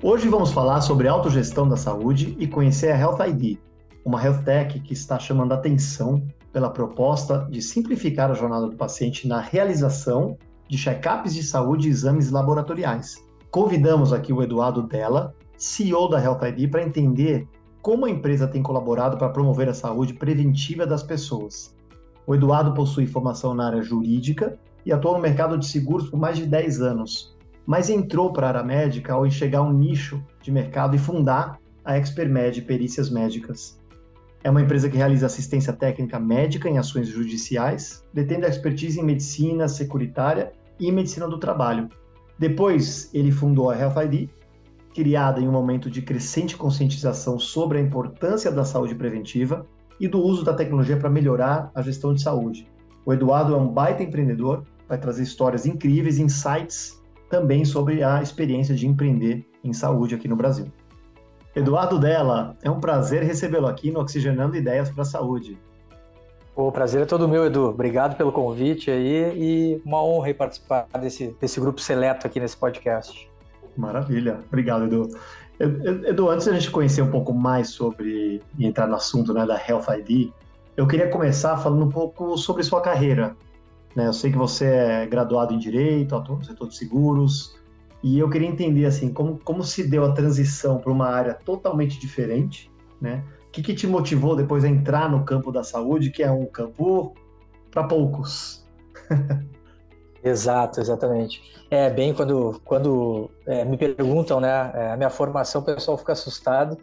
Hoje vamos falar sobre autogestão da saúde e conhecer a Health ID, uma health tech que está chamando atenção pela proposta de simplificar a jornada do paciente na realização de check-ups de saúde e exames laboratoriais. Convidamos aqui o Eduardo Della, CEO da Health ID, para entender como a empresa tem colaborado para promover a saúde preventiva das pessoas. O Eduardo possui formação na área jurídica e atua no mercado de seguros por mais de 10 anos, mas entrou para a área médica ao enxergar um nicho de mercado e fundar a Expermed Perícias Médicas. É uma empresa que realiza assistência técnica médica em ações judiciais, detendo expertise em medicina securitária e medicina do trabalho. Depois, ele fundou a Health ID, criada em um momento de crescente conscientização sobre a importância da saúde preventiva e do uso da tecnologia para melhorar a gestão de saúde. O Eduardo é um baita empreendedor, vai trazer histórias incríveis, insights também sobre a experiência de empreender em saúde aqui no Brasil. Eduardo Della, é um prazer recebê-lo aqui no Oxigenando Ideias para a Saúde. O prazer é todo meu, Edu. Obrigado pelo convite aí e uma honra participar desse, desse grupo seleto aqui nesse podcast. Maravilha. Obrigado, Edu. Edu, antes da gente conhecer um pouco mais sobre e entrar no assunto né, da Health ID, eu queria começar falando um pouco sobre sua carreira. Né? Eu sei que você é graduado em Direito, atua no setor de seguros, e eu queria entender assim como, como se deu a transição para uma área totalmente diferente, né? O que, que te motivou depois a entrar no campo da saúde, que é um campo para poucos? Exato, exatamente. É bem quando, quando é, me perguntam, né, é, a minha formação, o pessoal fica assustado,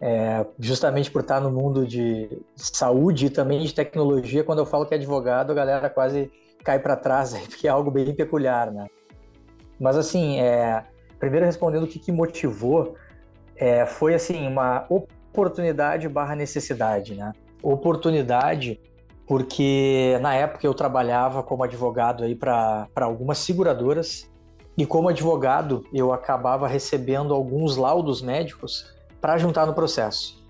é, justamente por estar no mundo de saúde e também de tecnologia. Quando eu falo que é advogado, a galera quase cai para trás, porque é algo bem peculiar, né? Mas assim, é, primeiro respondendo o que, que motivou, é, foi assim uma oportunidade barra necessidade, né? Oportunidade porque na época eu trabalhava como advogado aí para algumas seguradoras e como advogado eu acabava recebendo alguns laudos médicos para juntar no processo.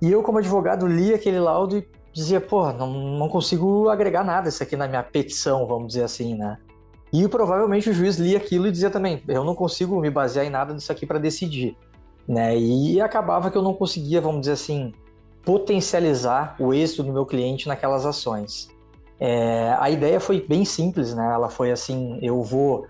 E eu como advogado li aquele laudo e dizia, pô, não, não consigo agregar nada isso aqui na minha petição, vamos dizer assim, né? E provavelmente o juiz lia aquilo e dizia também, eu não consigo me basear em nada disso aqui para decidir, né? E acabava que eu não conseguia, vamos dizer assim, potencializar o êxito do meu cliente naquelas ações. É, a ideia foi bem simples, né? Ela foi assim: eu vou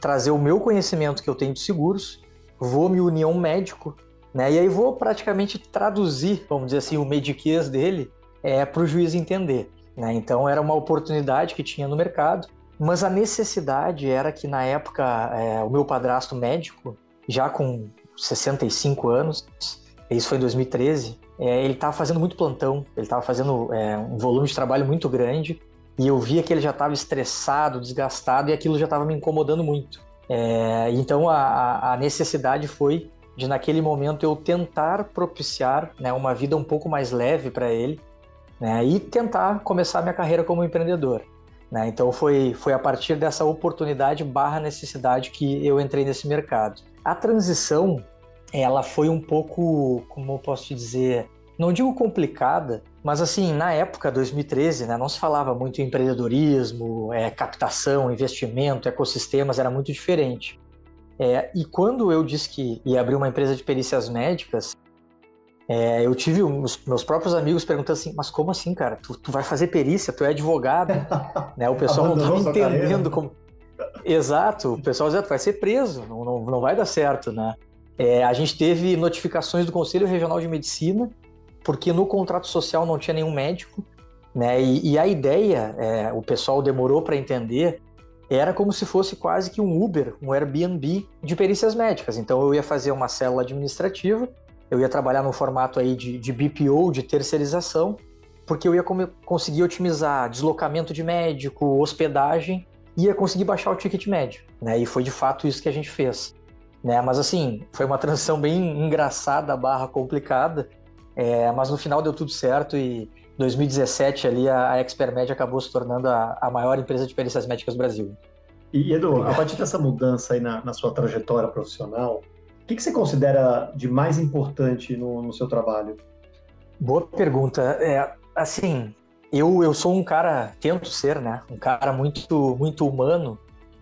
trazer o meu conhecimento que eu tenho de seguros, vou me unir a um médico, né? E aí vou praticamente traduzir, vamos dizer assim, o mediquês dele é, para o juiz entender. Né? Então era uma oportunidade que tinha no mercado, mas a necessidade era que na época é, o meu padrasto médico, já com 65 anos, isso foi em 2013, é, ele estava fazendo muito plantão, ele estava fazendo é, um volume de trabalho muito grande e eu via que ele já estava estressado, desgastado e aquilo já estava me incomodando muito. É, então a, a, necessidade foi de naquele momento eu tentar propiciar né, uma vida um pouco mais leve para ele né, e tentar começar minha carreira como empreendedor. Né? Então foi, foi a partir dessa oportunidade barra necessidade que eu entrei nesse mercado. A transição, ela foi um pouco, como eu posso te dizer, não digo complicada, mas assim, na época, 2013, né, não se falava muito em empreendedorismo, é, captação, investimento, ecossistemas, era muito diferente. É, e quando eu disse que ia abrir uma empresa de perícias médicas, é, eu tive os meus próprios amigos perguntando assim, mas como assim, cara? Tu, tu vai fazer perícia, tu é advogado, né? O pessoal não estava entendendo como. Exato, o pessoal dizia, tu vai ser preso, não, não, não vai dar certo, né? É, a gente teve notificações do Conselho Regional de Medicina, porque no contrato social não tinha nenhum médico, né? E, e a ideia, é, o pessoal demorou para entender, era como se fosse quase que um Uber, um Airbnb de perícias médicas. Então eu ia fazer uma célula administrativa eu ia trabalhar no formato aí de, de BPO, de terceirização, porque eu ia conseguir otimizar deslocamento de médico, hospedagem, ia conseguir baixar o ticket médio, né? E foi de fato isso que a gente fez, né? Mas assim, foi uma transição bem engraçada, barra complicada, É, mas no final deu tudo certo e 2017 ali a, a Expermed acabou se tornando a, a maior empresa de perícias médicas do Brasil. E Edu, a partir dessa mudança aí na, na sua trajetória profissional, que, que, você considera de mais importante no, no seu trabalho? Boa pergunta. É, assim, eu, eu sou um cara, tento ser, né? Um cara muito, muito humano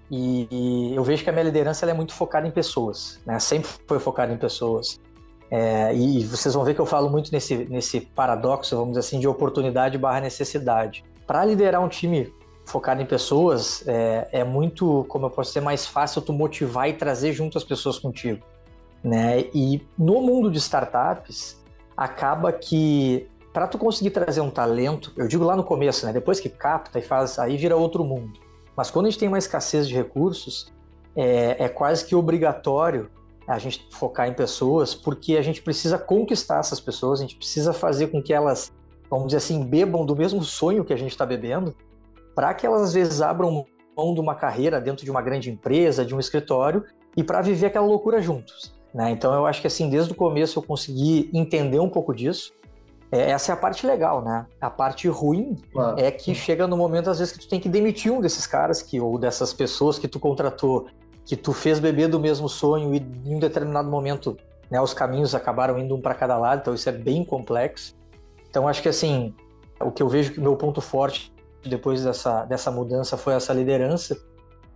e, e eu vejo que a minha liderança é muito focada em pessoas, né? Sempre foi focada em pessoas. É, e vocês vão ver que eu falo muito nesse, nesse paradoxo, vamos dizer assim, de oportunidade barra necessidade. Para liderar um time focado em pessoas, é, é, muito, como eu posso dizer, mais fácil tu motivar e trazer junto as pessoas contigo. Né? E no mundo de startups, acaba que para tu conseguir trazer um talento, eu digo lá no começo, né? depois que capta e faz, aí vira outro mundo. Mas quando a gente tem uma escassez de recursos, é, é quase que obrigatório a gente focar em pessoas, porque a gente precisa conquistar essas pessoas, a gente precisa fazer com que elas, vamos dizer assim, bebam do mesmo sonho que a gente está bebendo, para que elas às vezes abram mão de uma carreira dentro de uma grande empresa, de um escritório, e para viver aquela loucura juntos. Né? Então eu acho que assim, desde o começo eu consegui entender um pouco disso. É, essa é a parte legal, né? A parte ruim claro. é que chega no momento, às vezes, que tu tem que demitir um desses caras que, ou dessas pessoas que tu contratou que tu fez beber do mesmo sonho e em um determinado momento né, os caminhos acabaram indo um para cada lado, então isso é bem complexo. Então acho que assim, o que eu vejo que meu ponto forte depois dessa, dessa mudança foi essa liderança.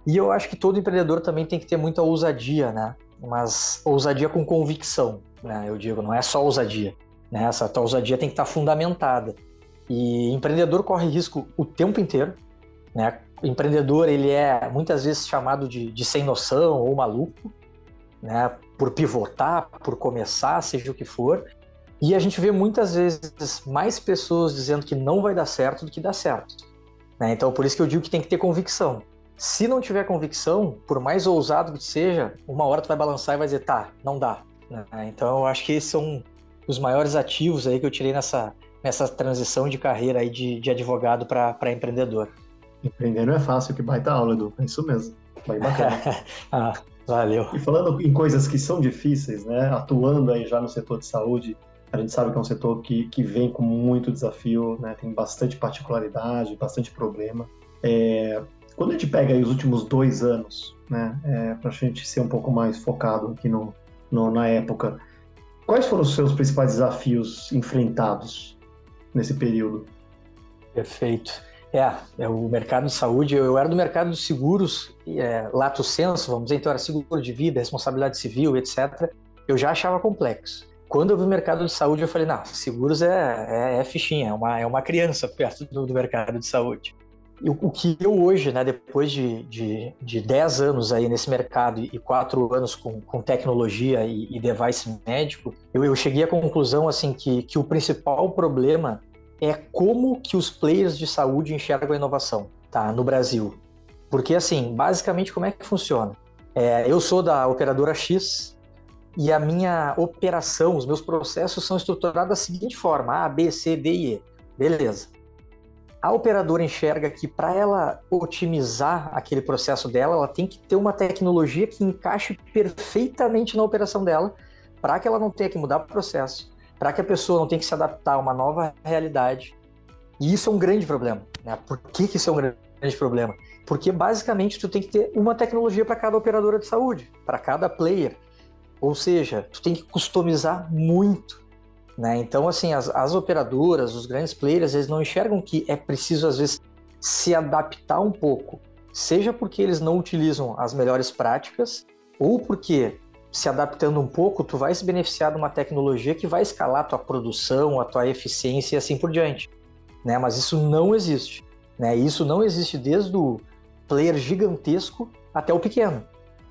E eu acho que todo empreendedor também tem que ter muita ousadia, né? Mas ousadia com convicção, né? Eu digo, não é só ousadia. Né? Essa tua ousadia tem que estar fundamentada. E empreendedor corre risco o tempo inteiro, né? O empreendedor ele é muitas vezes chamado de, de sem noção ou maluco, né? Por pivotar, por começar, seja o que for. E a gente vê muitas vezes mais pessoas dizendo que não vai dar certo do que dá certo. Né? Então, por isso que eu digo que tem que ter convicção. Se não tiver convicção, por mais ousado que seja, uma hora tu vai balançar e vai dizer, tá, não dá. Né? Então, eu acho que esses são os maiores ativos aí que eu tirei nessa, nessa transição de carreira aí de, de advogado para empreendedor. Empreender não é fácil, que baita aula, Edu. É isso mesmo. Bem bacana. ah, valeu. E falando em coisas que são difíceis, né? Atuando aí já no setor de saúde, a gente sabe que é um setor que, que vem com muito desafio, né? Tem bastante particularidade, bastante problema. É, quando a gente pega os últimos dois anos, né? É, para a gente ser um pouco mais focado aqui no, no, na época, quais foram os seus principais desafios enfrentados nesse período? Perfeito. É, é o mercado de saúde. Eu, eu era do mercado de seguros, é, lato senso, vamos dizer, então era seguro de vida, responsabilidade civil, etc. Eu já achava complexo. Quando eu vi o mercado de saúde, eu falei, não, seguros é, é, é fichinha, é uma, é uma criança perto do, do mercado de saúde. E o, o, que eu hoje, né, depois de, de, de 10 anos aí nesse mercado e 4 anos com, com tecnologia e, e device médico, eu, eu cheguei à conclusão assim que, que o principal problema é como que os players de saúde enxergam a inovação, tá? No Brasil. Porque, assim, basicamente, como é que funciona? É, eu sou da operadora X e a minha operação, os meus processos são estruturados da seguinte forma: A, B, C, D e E. Beleza. A operadora enxerga que para ela otimizar aquele processo dela, ela tem que ter uma tecnologia que encaixe perfeitamente na operação dela, para que ela não tenha que mudar o processo, para que a pessoa não tenha que se adaptar a uma nova realidade. E isso é um grande problema. Né? Por que, que isso é um grande problema? Porque basicamente tu tem que ter uma tecnologia para cada operadora de saúde, para cada player. Ou seja, tu tem que customizar muito. Né? Então, assim, as, as operadoras, os grandes players, eles não enxergam que é preciso, às vezes, se adaptar um pouco. Seja porque eles não utilizam as melhores práticas, ou porque se adaptando um pouco, tu vai se beneficiar de uma tecnologia que vai escalar a tua produção, a tua eficiência e assim por diante. Né? Mas isso não existe. Né? Isso não existe desde o player gigantesco até o pequeno.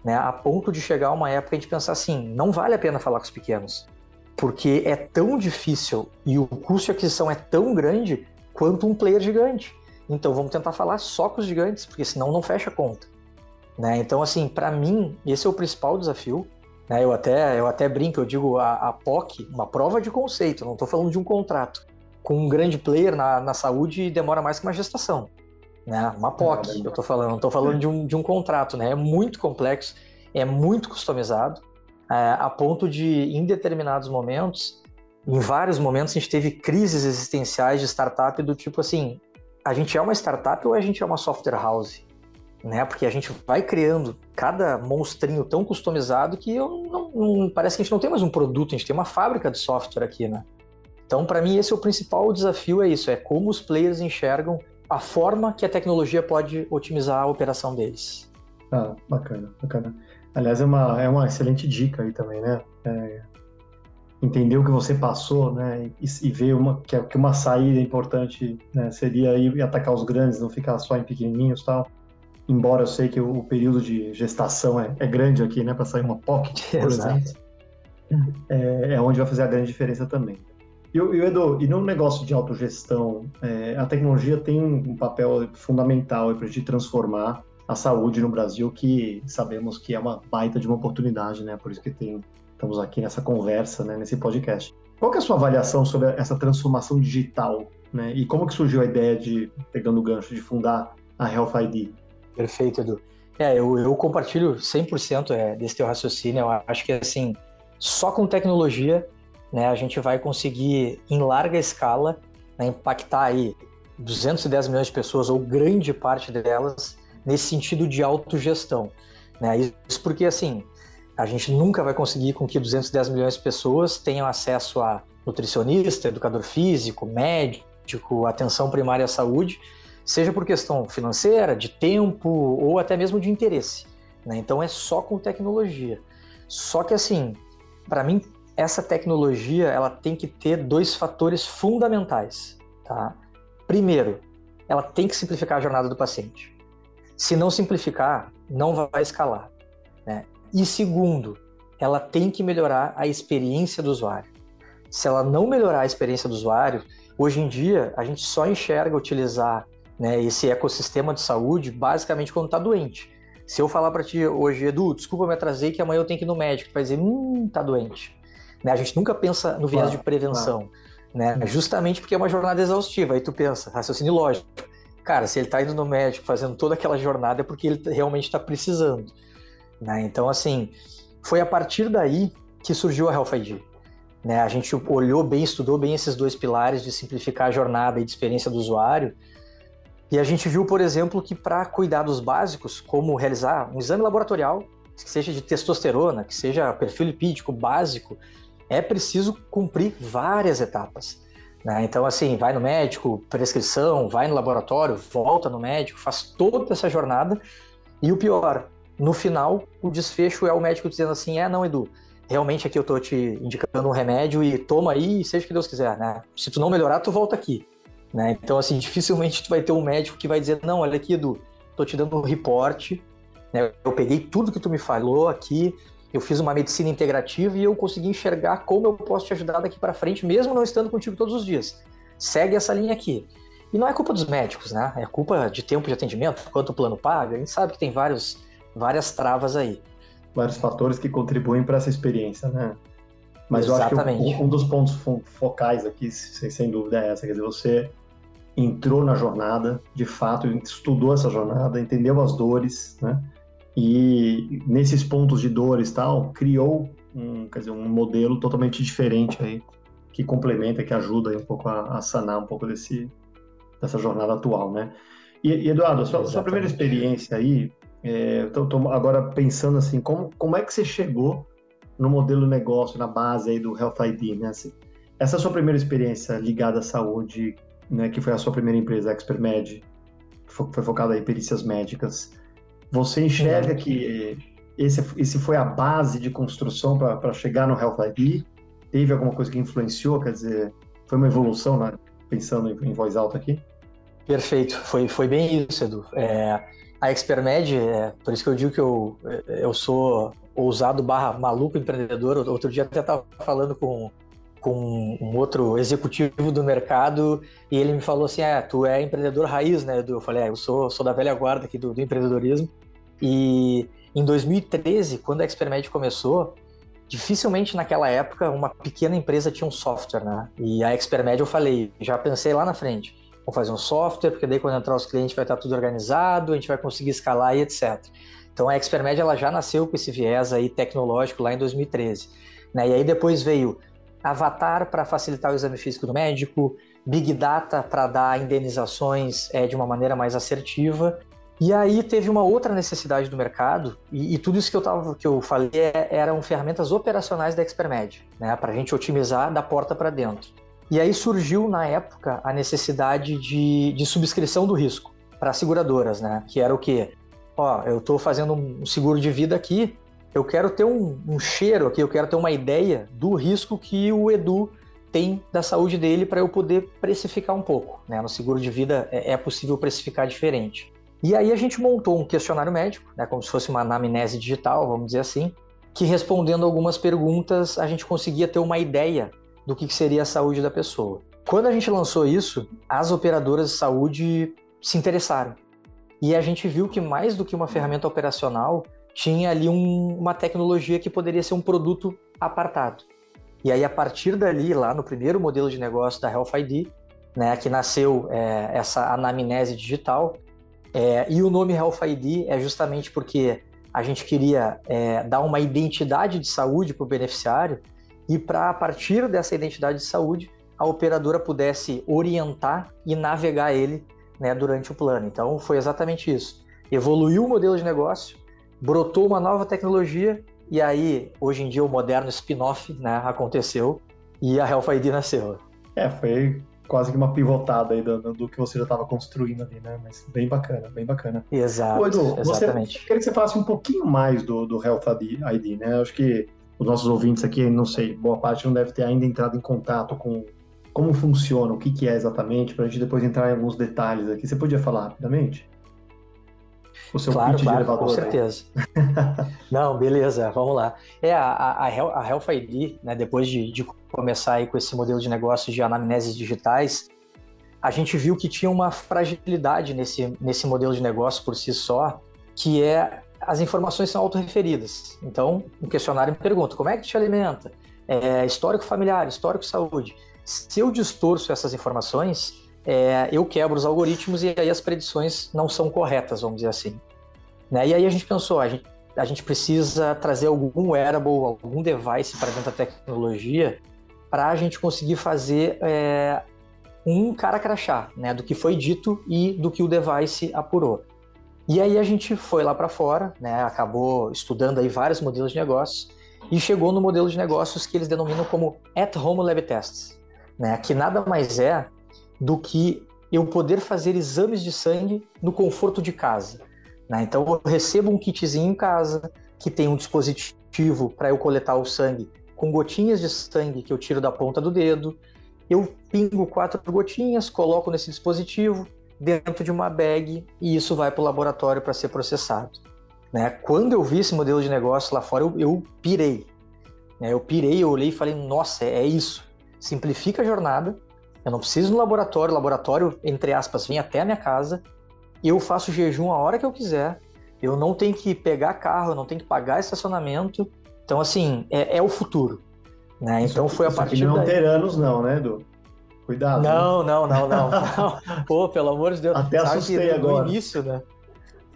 Né? A ponto de chegar uma época de pensar assim, não vale a pena falar com os pequenos. Porque é tão difícil e o custo de aquisição é tão grande quanto um player gigante. Então vamos tentar falar só com os gigantes, porque senão não fecha a conta. Né? Então, assim, para mim, esse é o principal desafio. Né? Eu, até, eu até brinco, eu digo a, a POC, uma prova de conceito, não estou falando de um contrato. Com um grande player na, na saúde demora mais que uma gestação. Né? Uma POC, eu estou falando, não estou falando de um, de um contrato, né? É muito complexo, é muito customizado, é, a ponto de, em determinados momentos, em vários momentos a gente teve crises existenciais de startup do tipo assim, a gente é uma startup ou a gente é uma software house? Né? Porque a gente vai criando cada monstrinho tão customizado que eu não, não, parece que a gente não tem mais um produto, a gente tem uma fábrica de software aqui, né? Então, para mim, esse é o principal desafio, é isso, é como os players enxergam a forma que a tecnologia pode otimizar a operação deles. Ah, bacana, bacana. Aliás, é uma, é uma excelente dica aí também, né? É, entender o que você passou, né? E, e ver uma, que, que uma saída importante né, seria ir atacar os grandes, não ficar só em pequenininhos tal. Embora eu sei que o, o período de gestação é, é grande aqui, né? Para sair uma pocket, por exemplo. É, é onde vai fazer a grande diferença também. E, e Edu, e no negócio de autogestão, é, a tecnologia tem um papel fundamental para a gente transformar a saúde no Brasil, que sabemos que é uma baita de uma oportunidade, né? Por isso que tem, estamos aqui nessa conversa, né, nesse podcast. Qual é a sua avaliação sobre essa transformação digital, né? E como que surgiu a ideia de, pegando o gancho, de fundar a Health ID? Perfeito, Edu. É, eu, eu compartilho 100% é, desse teu raciocínio. Eu acho que, assim, só com tecnologia né, a gente vai conseguir, em larga escala, né, impactar aí 210 milhões de pessoas, ou grande parte delas, nesse sentido de autogestão. Né? Isso porque, assim, a gente nunca vai conseguir com que 210 milhões de pessoas tenham acesso a nutricionista, educador físico, médico, atenção primária à saúde, seja por questão financeira, de tempo ou até mesmo de interesse. Né? Então é só com tecnologia. Só que assim, para mim essa tecnologia ela tem que ter dois fatores fundamentais. Tá? Primeiro, ela tem que simplificar a jornada do paciente. Se não simplificar, não vai escalar. Né? E segundo, ela tem que melhorar a experiência do usuário. Se ela não melhorar a experiência do usuário, hoje em dia a gente só enxerga utilizar né, esse ecossistema de saúde basicamente quando está doente. Se eu falar para ti hoje, Edu, desculpa me atrasei que amanhã eu tenho que ir no médico, tu vai dizer, hum, tá doente. Né? A gente nunca pensa no viés claro, de prevenção, claro. né? Uhum. Justamente porque é uma jornada exaustiva. Aí tu pensa, raciocínio lógico. Cara, se ele está indo no médico fazendo toda aquela jornada é porque ele realmente está precisando. Né? Então, assim, foi a partir daí que surgiu a Health ID. Né? A gente olhou bem, estudou bem esses dois pilares de simplificar a jornada e de experiência do usuário. E a gente viu, por exemplo, que para cuidar dos básicos, como realizar um exame laboratorial, que seja de testosterona, que seja perfil lipídico básico, é preciso cumprir várias etapas. Né? Então, assim, vai no médico, prescrição, vai no laboratório, volta no médico, faz toda essa jornada. E o pior, no final, o desfecho é o médico dizendo assim: é, não, Edu, realmente aqui eu tô te indicando um remédio e toma aí, seja o que Deus quiser, né? Se tu não melhorar, tu volta aqui. Né? Então, assim, dificilmente tu vai ter um médico que vai dizer: não, olha aqui, Edu, tô te dando um reporte, né? eu peguei tudo que tu me falou aqui, eu fiz uma medicina integrativa e eu consegui enxergar como eu posso te ajudar daqui para frente, mesmo não estando contigo todos os dias. Segue essa linha aqui. E não é culpa dos médicos, né? É culpa de tempo de atendimento, quanto o plano paga. A gente sabe que tem vários, várias travas aí. Vários fatores que contribuem para essa experiência, né? Mas Exatamente. eu acho que um, um dos pontos focais aqui, sem dúvida, é essa. Quer dizer, você entrou na jornada, de fato, estudou essa jornada, entendeu as dores, né? E nesses pontos de dores tal, criou um, quer dizer, um modelo totalmente diferente aí, que complementa, que ajuda um pouco a, a, sanar um pouco desse, dessa jornada atual, né? E, e Eduardo, sua, sua, primeira experiência aí, é, tô, tô agora pensando assim, como, como é que você chegou no modelo negócio, na base aí do Health ID, né? Assim, essa sua primeira experiência ligada à saúde, né, que foi a sua primeira empresa, Expermed, foi focada em perícias médicas. Você enxerga que esse, esse foi a base de construção para chegar no Health ID? Teve alguma coisa que influenciou? Quer dizer, foi uma evolução, né? pensando em, em voz alta aqui? Perfeito, foi, foi bem isso, Edu. É, a Expermed, é, por isso que eu digo que eu, eu sou ousado barra maluco empreendedor. Outro dia até estava falando com, com um outro executivo do mercado e ele me falou assim, é, tu é empreendedor raiz, né? Eu falei, é, eu sou, sou da velha guarda aqui do, do empreendedorismo. E em 2013, quando a Expermed começou, dificilmente naquela época uma pequena empresa tinha um software, né? E a Expermed eu falei, já pensei lá na frente, vou fazer um software, porque daí quando entrar os clientes vai estar tudo organizado, a gente vai conseguir escalar e etc. Então a Expermed ela já nasceu com esse viés aí tecnológico lá em 2013. Né? E aí depois veio avatar para facilitar o exame físico do médico, big data para dar indenizações é, de uma maneira mais assertiva. E aí teve uma outra necessidade do mercado, e, e tudo isso que eu, tava, que eu falei é, eram ferramentas operacionais da Expermed, né, para a gente otimizar da porta para dentro. E aí surgiu, na época, a necessidade de, de subscrição do risco para seguradoras, né? Que era o quê? Ó, eu estou fazendo um seguro de vida aqui, eu quero ter um, um cheiro aqui, eu quero ter uma ideia do risco que o Edu tem da saúde dele para eu poder precificar um pouco. Né? No seguro de vida é, é possível precificar diferente. E aí a gente montou um questionário médico, né, como se fosse uma anamnese digital, vamos dizer assim, que respondendo algumas perguntas a gente conseguia ter uma ideia do que seria a saúde da pessoa. Quando a gente lançou isso, as operadoras de saúde se interessaram. E a gente viu que mais do que uma ferramenta operacional, tinha ali um, uma tecnologia que poderia ser um produto apartado. E aí, a partir dali, lá no primeiro modelo de negócio da Health ID, né, que nasceu é, essa anamnese digital, é, e o nome Health ID é justamente porque a gente queria é, dar uma identidade de saúde para o beneficiário e para, a partir dessa identidade de saúde, a operadora pudesse orientar e navegar ele né, durante o plano. Então, foi exatamente isso. Evoluiu o modelo de negócio, brotou uma nova tecnologia e aí, hoje em dia, o moderno spin-off né, aconteceu e a Health ID nasceu. É, foi quase que uma pivotada aí do, do que você já estava construindo ali, né? Mas bem bacana, bem bacana. Exato, Ô, Edu, exatamente. Você, queria que você falasse um pouquinho mais do, do Health ID, né? Acho que os nossos ouvintes aqui, não sei, boa parte não deve ter ainda entrado em contato com como funciona, o que, que é exatamente, para a gente depois entrar em alguns detalhes aqui. Você podia falar rapidamente? O seu claro, claro, com certeza. não, beleza, vamos lá. É, a, a, a Health ID, né, depois de, de começar aí com esse modelo de negócio de anamneses digitais, a gente viu que tinha uma fragilidade nesse, nesse modelo de negócio por si só, que é as informações são autorreferidas. Então, o questionário me pergunta, como é que te alimenta? É, histórico familiar, histórico saúde. Se eu distorço essas informações, é, eu quebro os algoritmos e aí as predições não são corretas, vamos dizer assim. Né? E aí a gente pensou, a gente, a gente precisa trazer algum wearable, algum device para dentro da tecnologia para a gente conseguir fazer é, um cara crachá, né, do que foi dito e do que o device apurou. E aí a gente foi lá para fora, né, acabou estudando aí vários modelos de negócios e chegou no modelo de negócios que eles denominam como at-home lab tests, né, que nada mais é do que eu poder fazer exames de sangue no conforto de casa. Né? Então eu recebo um kitzinho em casa que tem um dispositivo para eu coletar o sangue com gotinhas de sangue que eu tiro da ponta do dedo. Eu pingo quatro gotinhas, coloco nesse dispositivo, dentro de uma bag e isso vai para o laboratório para ser processado. Né? Quando eu vi esse modelo de negócio lá fora, eu, eu pirei. Né? Eu pirei, eu olhei e falei, nossa, é, é isso. Simplifica a jornada, eu não preciso no laboratório, o laboratório, entre aspas, vem até a minha casa, eu faço jejum a hora que eu quiser, eu não tenho que pegar carro, eu não tenho que pagar estacionamento. Então, assim, é, é o futuro. Né? Então foi a partir não daí... ter anos não, né, Edu? Cuidado. Não, não, não, não, não. Pô, pelo amor de Deus. Até Sabe assustei agora. No início, né?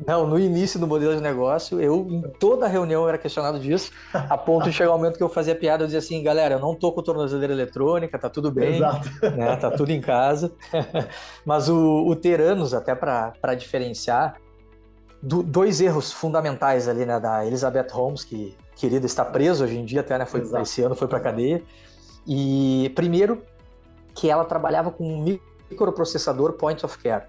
Não, no início do modelo de negócio, eu em toda reunião era questionado disso, a ponto de chegar o um momento que eu fazia piada, eu dizia assim, galera, eu não tô com tornozeleira eletrônica, tá tudo bem, Exato. Né, tá tudo em casa. Mas o, o ter anos, até para diferenciar, do, dois erros fundamentais ali, né, da Elizabeth Holmes, que querida está presa hoje em dia, até, né, foi, esse ano foi para cadeia. E primeiro, que ela trabalhava com um microprocessador point of care.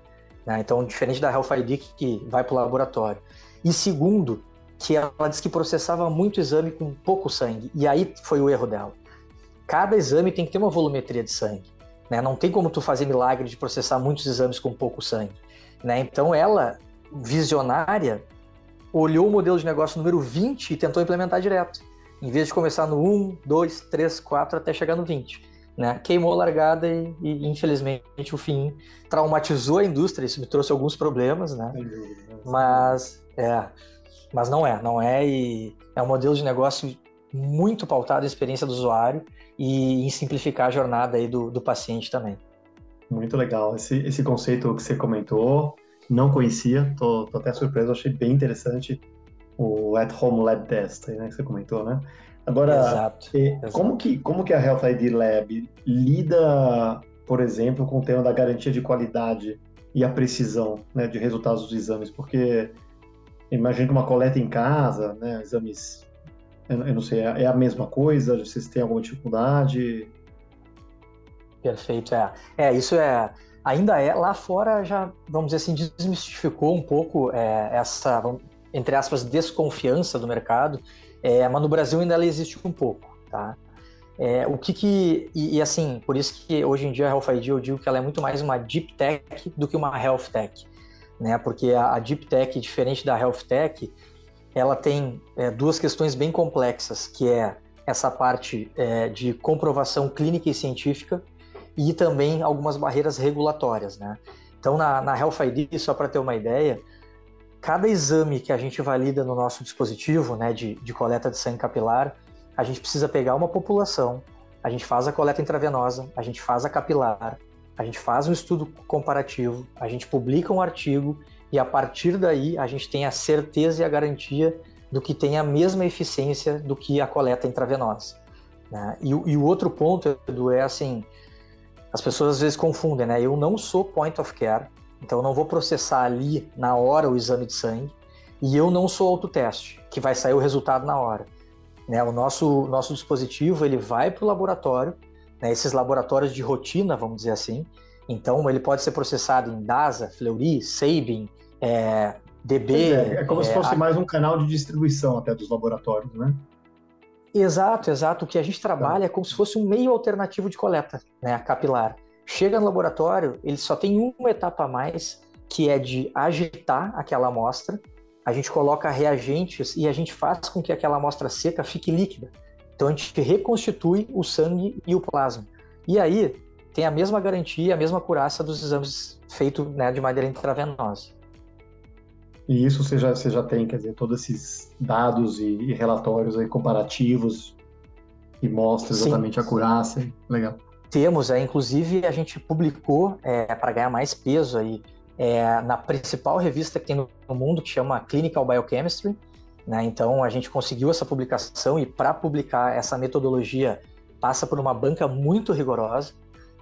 Né? Então, diferente da Health ID que vai para o laboratório. E segundo, que ela disse que processava muito exame com pouco sangue. E aí foi o erro dela. Cada exame tem que ter uma volumetria de sangue. Né? Não tem como tu fazer milagre de processar muitos exames com pouco sangue. Né? Então ela, visionária, olhou o modelo de negócio número 20 e tentou implementar direto. Em vez de começar no 1, 2, 3, 4 até chegar no 20 né? Queimou a largada e, e, infelizmente o fim traumatizou a indústria. Isso me trouxe alguns problemas, né? Mas é, mas não é, não é e é um modelo de negócio muito pautado em experiência do usuário e em simplificar a jornada aí do, do paciente também. Muito legal esse, esse conceito que você comentou. Não conhecia, tô, tô até surpreso, achei bem interessante. o At Home Lab Test, né, que você comentou, né? Agora, exato, como, Que, como que a Health ID Lab lida, por exemplo, com o tema da garantia de qualidade e a precisão né, de resultados dos exames? Porque imagino que uma coleta em casa, né, exames, eu, eu não sei, é, é a mesma coisa? Vocês têm alguma dificuldade? Perfeito, é. É, isso é ainda é lá fora já vamos dizer assim desmistificou um pouco é, essa entre aspas desconfiança do mercado é, mas no Brasil ainda ela existe um pouco, tá? É, o que que... E, e, assim, por isso que hoje em dia a Health ID eu digo que ela é muito mais uma Deep Tech do que uma Health Tech, né? Porque a, a Deep Tech, diferente da Health Tech, ela tem é, duas questões bem complexas, que é essa parte é, de comprovação clínica e científica e também algumas barreiras regulatórias, né? Então, na, na Health ID, só para ter uma ideia, cada exame que a gente valida no nosso dispositivo né, de, de coleta de sangue capilar, a gente precisa pegar uma população, a gente faz a coleta intravenosa, a gente faz a capilar, a gente faz um estudo comparativo, a gente publica um artigo e a partir daí a gente tem a certeza e a garantia do que tem a mesma eficiência do que a coleta intravenosa. Né? E, e, o outro ponto, Edu, é assim, as pessoas às vezes confundem, né? Eu não sou point of care, então eu não vou processar ali na hora o exame de sangue e eu não sou autoteste, que vai sair o resultado na hora. Né? O nosso, nosso dispositivo ele vai para o laboratório, né? esses laboratórios de rotina, vamos dizer assim. Então ele pode ser processado em DASA, Fleury, Sabin, é, DB. É, é, como é, se fosse a... mais um canal de distribuição até dos laboratórios, né? Exato, exato. O que a gente trabalha tá. é como se fosse um meio alternativo de coleta, né, capilar. Chega no laboratório, ele só tem uma etapa a mais, que é de agitar aquela amostra. A gente coloca reagentes e a gente faz com que aquela amostra seca fique líquida. Então a gente reconstitui o sangue e o plasma. E aí tem a mesma garantia, a mesma curaça dos exames feitos né, de maneira intravenosa. E isso você já, você já tem, quer dizer, todos esses dados e, e relatórios aí comparativos e mostra exatamente Sim. a curaça. Legal. Temos, é, inclusive a gente publicou é, para ganhar mais peso aí é, na principal revista que tem no mundo, que chama Clinical Biochemistry. Né? Então a gente conseguiu essa publicação e para publicar essa metodologia passa por uma banca muito rigorosa,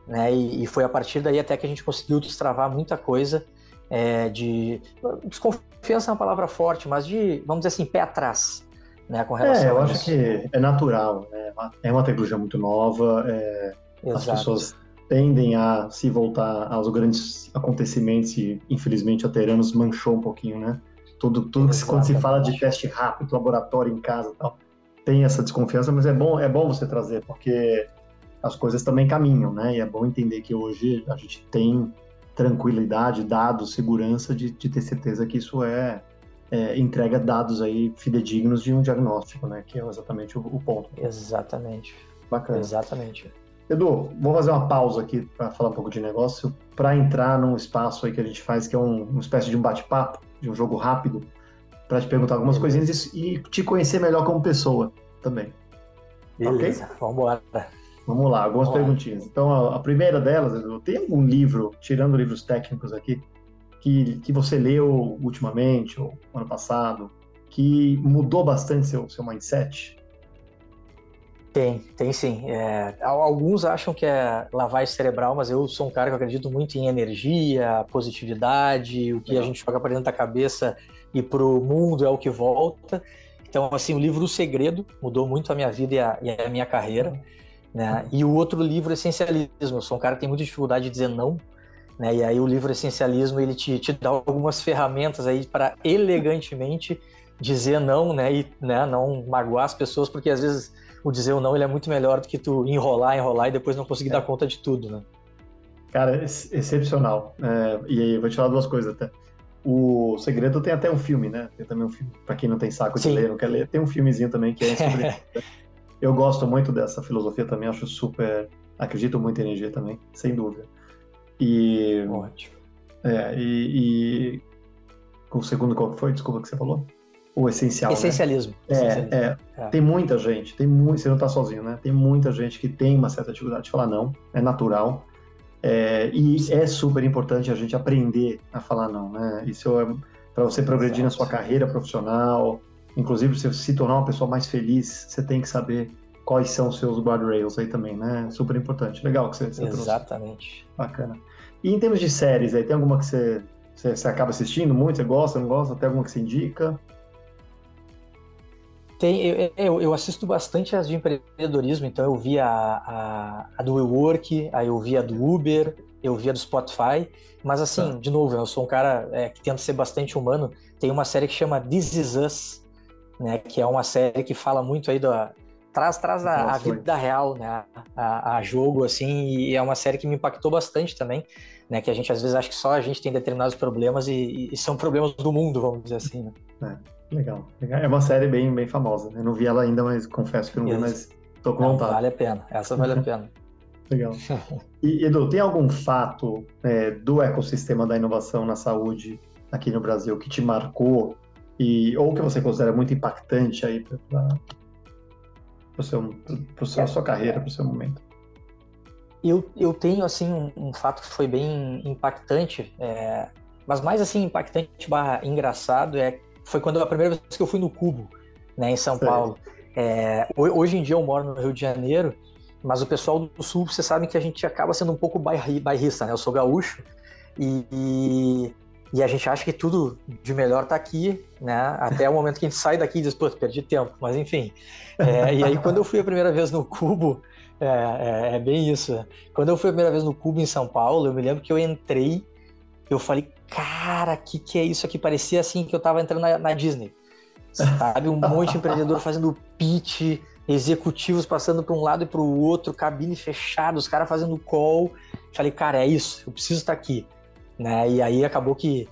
né? E, e, foi a partir daí até que a gente conseguiu destravar muita coisa é, de desconfiança é uma palavra forte, mas de vamos dizer assim pé atrás, né? Com relação é, eu acho que é natural, né? é uma tecnologia muito nova, é, Exato. As pessoas tendem a se voltar aos grandes acontecimentos e, infelizmente, a Teranos manchou um pouquinho, né? Tudo, tudo que quando se fala de teste rápido, laboratório em casa e tal, tem essa desconfiança, mas é bom, é bom você trazer, porque as coisas também caminham, né? E é bom entender que hoje a gente tem tranquilidade, dados, segurança de, de ter certeza que isso é, é, entrega dados aí fidedignos de um diagnóstico, né? Que é exatamente o, o ponto. Exatamente. Bacana. Exatamente. Edu, vou fazer uma pausa aqui para falar um pouco de negócio, para entrar num espaço aí que a gente faz, que é um, uma espécie de um bate-papo, de um jogo rápido, para te perguntar algumas coisinhas e, te conhecer melhor como pessoa também. Beleza, okay? vamos embora. Vamos lá, algumas vamos perguntinhas. Lá. Então, a, a, primeira delas, Edu, tem algum livro, tirando livros técnicos aqui, que, que você leu ultimamente, ou ano passado, que mudou bastante seu, seu mindset? Tem, tem sim. É, alguns acham que é lavagem cerebral, mas eu sou um cara que acredito muito em energia, positividade, o que Legal. a gente joga para dentro da cabeça e para o mundo é o que volta. Então, assim, o livro O Segredo mudou muito a minha vida e a, e a minha carreira. Né? E o outro livro, Essencialismo. Eu sou um cara que tem muita dificuldade de dizer não. Né? E aí o livro Essencialismo, ele te, te dá algumas ferramentas aí para elegantemente dizer não, né? E né, não magoar as pessoas, porque às vezes o dizer o não ele é muito melhor do que tu enrolar, enrolar e depois não conseguir é. dar conta de tudo, né? Cara, excepcional. É, e aí, eu vou te falar duas coisas até. O Segredo tem até um filme, né? Tem também um filme, pra quem não tem saco de Sim. ler, não quer ler, tem um filmezinho também que é sobre? Eu gosto muito dessa filosofia também, acho super. Acredito muito em energia também, sem dúvida. E. Ótimo. É, e, e. O segundo qual foi? Desculpa o que você falou? O essencial. Essencialismo. Né? Essencialismo. É, é, Tem muita gente, tem você não está sozinho, né? Tem muita gente que tem uma certa dificuldade de falar não, é natural. É, e é super importante a gente aprender a falar não, né? Isso é para você progredir Exato. na sua carreira profissional, inclusive, se se tornar uma pessoa mais feliz, você tem que saber quais são os seus guardrails aí também, né? Super importante. Legal que você, você Exatamente. Trouxe. Bacana. E em termos de séries aí, tem alguma que você, você, você acaba assistindo muito? Você gosta, não gosta? Tem alguma que você indica? Tem, eu, eu, assisto bastante as de empreendedorismo, então eu vi a, a, a do WeWork, aí eu vi a do Uber, eu vi a do Spotify, mas assim, tá. de novo, eu sou um cara é, que tenta ser bastante humano. Tem uma série que chama This Is Us, né, que é uma série que fala muito aí da traz traz a, a vida real, né, a, a, jogo assim, e é uma série que me impactou bastante também, né, que a gente às vezes acha que só a gente tem determinados problemas e, e são problemas do mundo, vamos dizer assim, né? É. Legal. É uma série bem, bem famosa. Eu não vi ela ainda, mas confesso que não vi, mas tô com não, vontade. Vale a pena. Essa vale a pena. Legal. E, Edu, tem algum fato é, do ecossistema da inovação na saúde aqui no Brasil que te marcou e ou que você considera muito impactante aí para a sua carreira, para o seu momento? Eu, eu tenho assim um, um fato que foi bem impactante, é, mas mais assim impactante barra engraçado é foi quando a primeira vez que eu fui no Cubo, né, em São Paulo. É, hoje em dia eu moro no Rio de Janeiro, mas o pessoal do Sul, vocês sabem que a gente acaba sendo um pouco bairrista, né? Eu sou gaúcho e, e, e, a gente acha que tudo de melhor tá aqui, né? Até o momento que a gente sai daqui e diz, pô, perdi tempo, mas enfim. É, e aí quando eu fui a primeira vez no Cubo, é, é, é, bem isso. Quando eu fui a primeira vez no Cubo em São Paulo, eu me lembro que eu entrei, eu falei, cara, que que é isso aqui? Parecia assim que eu tava entrando na, na Disney. Sabe? Um monte de empreendedor fazendo pitch, executivos passando para um lado e para o outro, cabine fechada, os caras fazendo call. Falei, cara, é isso, eu preciso estar aqui. Né? E aí acabou que,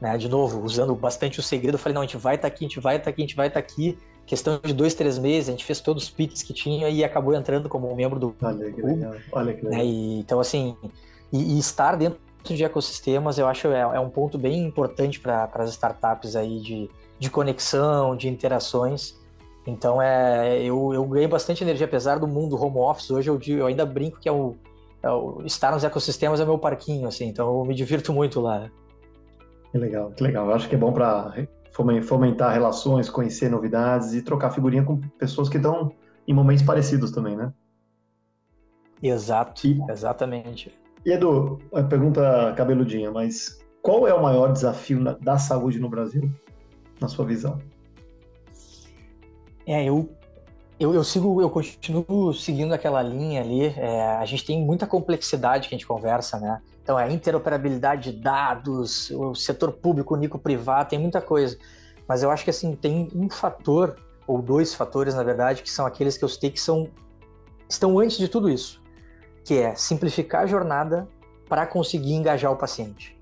né, de novo, usando bastante o segredo, eu falei, não, a gente vai estar aqui, a gente vai estar aqui, a gente vai estar aqui. Questão de dois, três meses, a gente fez todos os pitches que tinha e acabou entrando como membro do Olha que legal. Olha que legal. Né? E, então, assim, e, e estar dentro de ecossistemas, eu acho é, é um ponto bem importante para as startups aí de, de conexão, de interações. Então é, eu, eu ganhei bastante energia, apesar do mundo home office. Hoje eu, eu ainda brinco que é o, é o, estar nos ecossistemas é meu parquinho, assim. Então eu me divirto muito lá. Que legal, que legal. Eu acho que é bom para fomentar relações, conhecer novidades e trocar figurinha com pessoas que estão em momentos parecidos também, né? Exato, e, exatamente. E Edu, pergunta cabeludinha, mas qual é o maior desafio da saúde no Brasil, na sua visão? É, eu, eu, eu sigo, eu continuo seguindo aquela linha ali. É, a gente tem muita complexidade que a gente conversa, né? Então, é a interoperabilidade de dados, o setor público, o nico privado, tem muita coisa. Mas eu acho que assim tem um fator ou dois fatores, na verdade, que são aqueles que eu citei que são estão antes de tudo isso que é simplificar a jornada para conseguir engajar o paciente.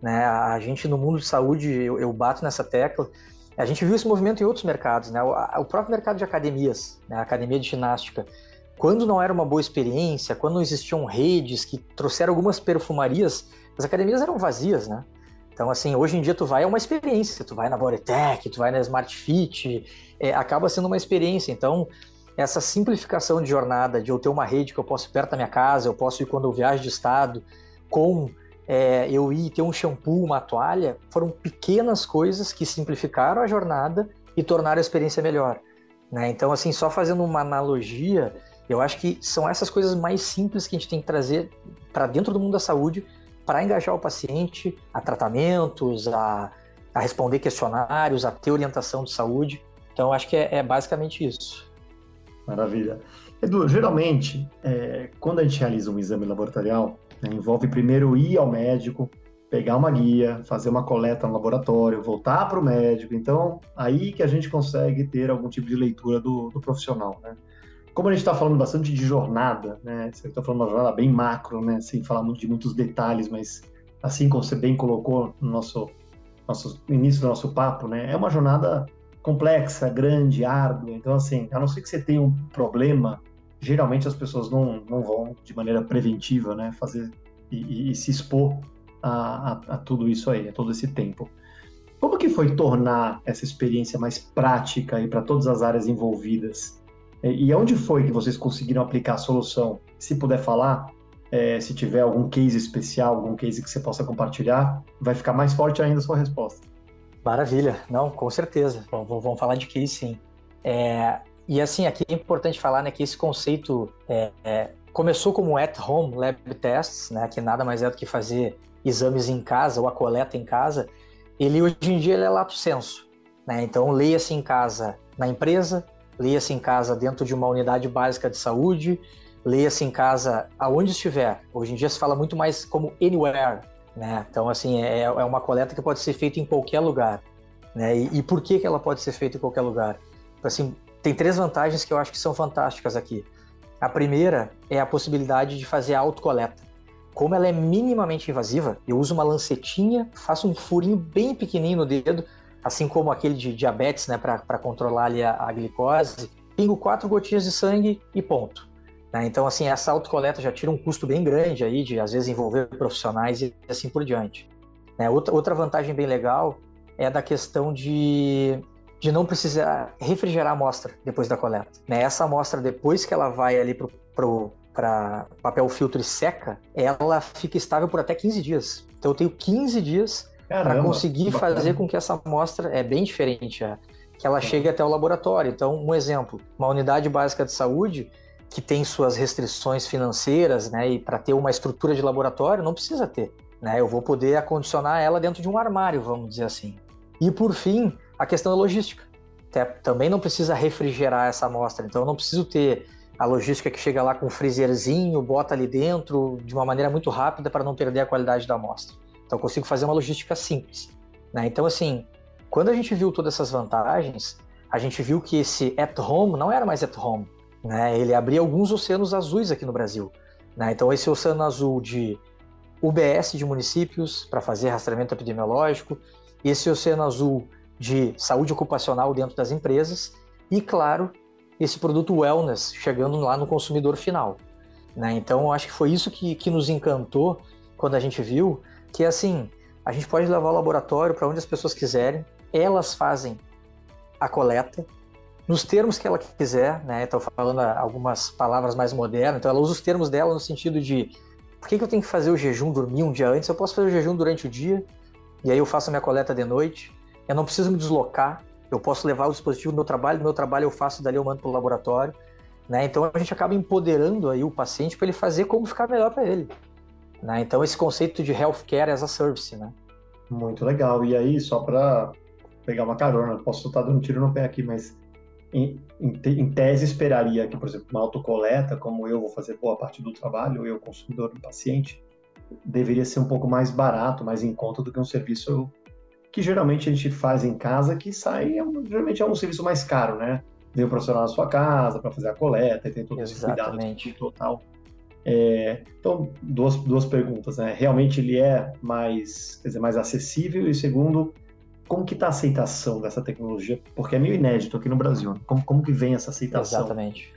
Né? A gente no mundo de saúde, eu, eu, bato nessa tecla, a gente viu esse movimento em outros mercados, né? o, o próprio mercado de academias, né? a academia de ginástica, quando não era uma boa experiência, quando não existiam redes que trouxeram algumas perfumarias, as academias eram vazias, né? Então, assim, hoje em dia tu vai é uma experiência, tu vai na Bodytech, tu vai na Smart Fit, é, acaba sendo uma experiência. Então, essa simplificação de jornada, de eu ter uma rede que eu posso ir perto da minha casa, eu posso ir quando eu viajo de estado, com é, eu ir ter um shampoo, uma toalha, foram pequenas coisas que simplificaram a jornada e tornaram a experiência melhor. Né? Então, assim, só fazendo uma analogia, eu acho que são essas coisas mais simples que a gente tem que trazer para dentro do mundo da saúde para engajar o paciente a tratamentos, a, a, responder questionários, a ter orientação de saúde. Então, acho que é, é basicamente isso. Maravilha. Edu, geralmente, é, quando a gente realiza um exame laboratorial, né, envolve primeiro ir ao médico, pegar uma guia, fazer uma coleta no laboratório, voltar para o médico. Então, aí que a gente consegue ter algum tipo de leitura do, do profissional, né? Como a gente está falando bastante de jornada, né? Você está falando de uma jornada bem macro, né? Sem falar de muitos detalhes, mas assim como você bem colocou no nosso, nosso no início do nosso papo, né? É uma jornada complexa, grande, árdua. Então, assim, a não ser que você tenha um problema, geralmente as pessoas não, não vão de maneira preventiva, né, fazer e, e, e se expor a, a, a, tudo isso aí, a todo esse tempo. Como que foi tornar essa experiência mais prática para todas as áreas envolvidas? E, e onde foi que vocês conseguiram aplicar a solução? Se puder falar, é, se tiver algum case especial, algum case que você possa compartilhar, vai ficar mais forte ainda a sua resposta. Maravilha, não, com certeza. vamos falar de case sim. É, e assim, aqui é importante falar né, que esse conceito é, é, começou como at-home lab tests, né, que nada mais é do que fazer exames em casa ou a coleta em casa. Ele hoje em dia é lato senso. Né? Então, leia-se em casa na empresa, leia-se em casa dentro de uma unidade básica de saúde, leia-se em casa aonde estiver. Hoje em dia se fala muito mais como anywhere, né? Então, assim, é, é uma coleta que pode ser feita em qualquer lugar. Né? E, e por que, que ela pode ser feita em qualquer lugar? Assim, tem três vantagens que eu acho que são fantásticas aqui. A primeira é a possibilidade de fazer a autocoleta. Como ela é minimamente invasiva, eu uso uma lancetinha, faço um furinho bem pequenininho no dedo, assim como aquele de diabetes, né, para controlar ali a, a, glicose, pingo quatro gotinhas de sangue e ponto. Né? Então, assim, essa autocoleta já tira um custo bem grande aí, de às vezes envolver profissionais e assim por diante. Né? Outra, outra vantagem bem legal é da questão de de não precisar refrigerar a amostra depois da coleta. Né? Essa amostra, depois que ela vai ali para papel filtro e seca, ela fica estável por até 15 dias. Então eu tenho 15 dias para conseguir fazer com que essa amostra é bem diferente, é, que ela chegue até o laboratório. Então, um exemplo, uma unidade básica de saúde que tem suas restrições financeiras, né, e para ter uma estrutura de laboratório não precisa ter, né? Eu vou poder acondicionar ela dentro de um armário, vamos dizer assim. E por fim, a questão da logística. Também não precisa refrigerar essa amostra, então eu não preciso ter a logística que chega lá com um freezerzinho, bota ali dentro de uma maneira muito rápida para não perder a qualidade da amostra. Então eu consigo fazer uma logística simples. Né? Então, assim, quando a gente viu todas essas vantagens, a gente viu que esse at home não era mais at home. Né? Ele abria alguns oceanos azuis aqui no Brasil. Né? Então, esse oceano azul de UBS de municípios para fazer rastreamento epidemiológico, esse oceano azul de saúde ocupacional dentro das empresas e, claro, esse produto wellness chegando lá no consumidor final. Né? Então, acho que foi isso que, que nos encantou quando a gente viu que, assim, a gente pode levar o laboratório para onde as pessoas quiserem, elas fazem a coleta, nos termos que ela quiser, né? Estou falando algumas palavras mais modernas, então ela usa os termos dela no sentido de por que, que eu tenho que fazer o jejum, dormir um dia antes? Eu posso fazer o jejum durante o dia, e aí eu faço a minha coleta de noite, eu não preciso me deslocar, eu posso levar o dispositivo do meu trabalho, do meu trabalho eu faço, dali eu mando para o laboratório. Né? Então a gente acaba empoderando aí o paciente para ele fazer como ficar melhor para ele. Né? Então esse conceito de healthcare as a service, né? Muito legal. E aí, só para pegar uma carona, posso estar dando um tiro no pé aqui, mas em, em, em, tese esperaria que, por exemplo, uma autocoleta, como eu vou fazer boa parte do trabalho, eu consumidor do paciente, deveria ser um pouco mais barato, mais em conta do que um serviço que geralmente a gente faz em casa, que sai, é geralmente é um serviço mais caro, né? Vem o profissional na sua casa para fazer a coleta e tem todo esse cuidado total. É, então, duas, duas perguntas, né? Realmente ele é mais, quer dizer, mais acessível? E segundo, como que está a aceitação dessa tecnologia? Porque é meio inédito aqui no Brasil. Né? Como, como que vem essa aceitação? Exatamente.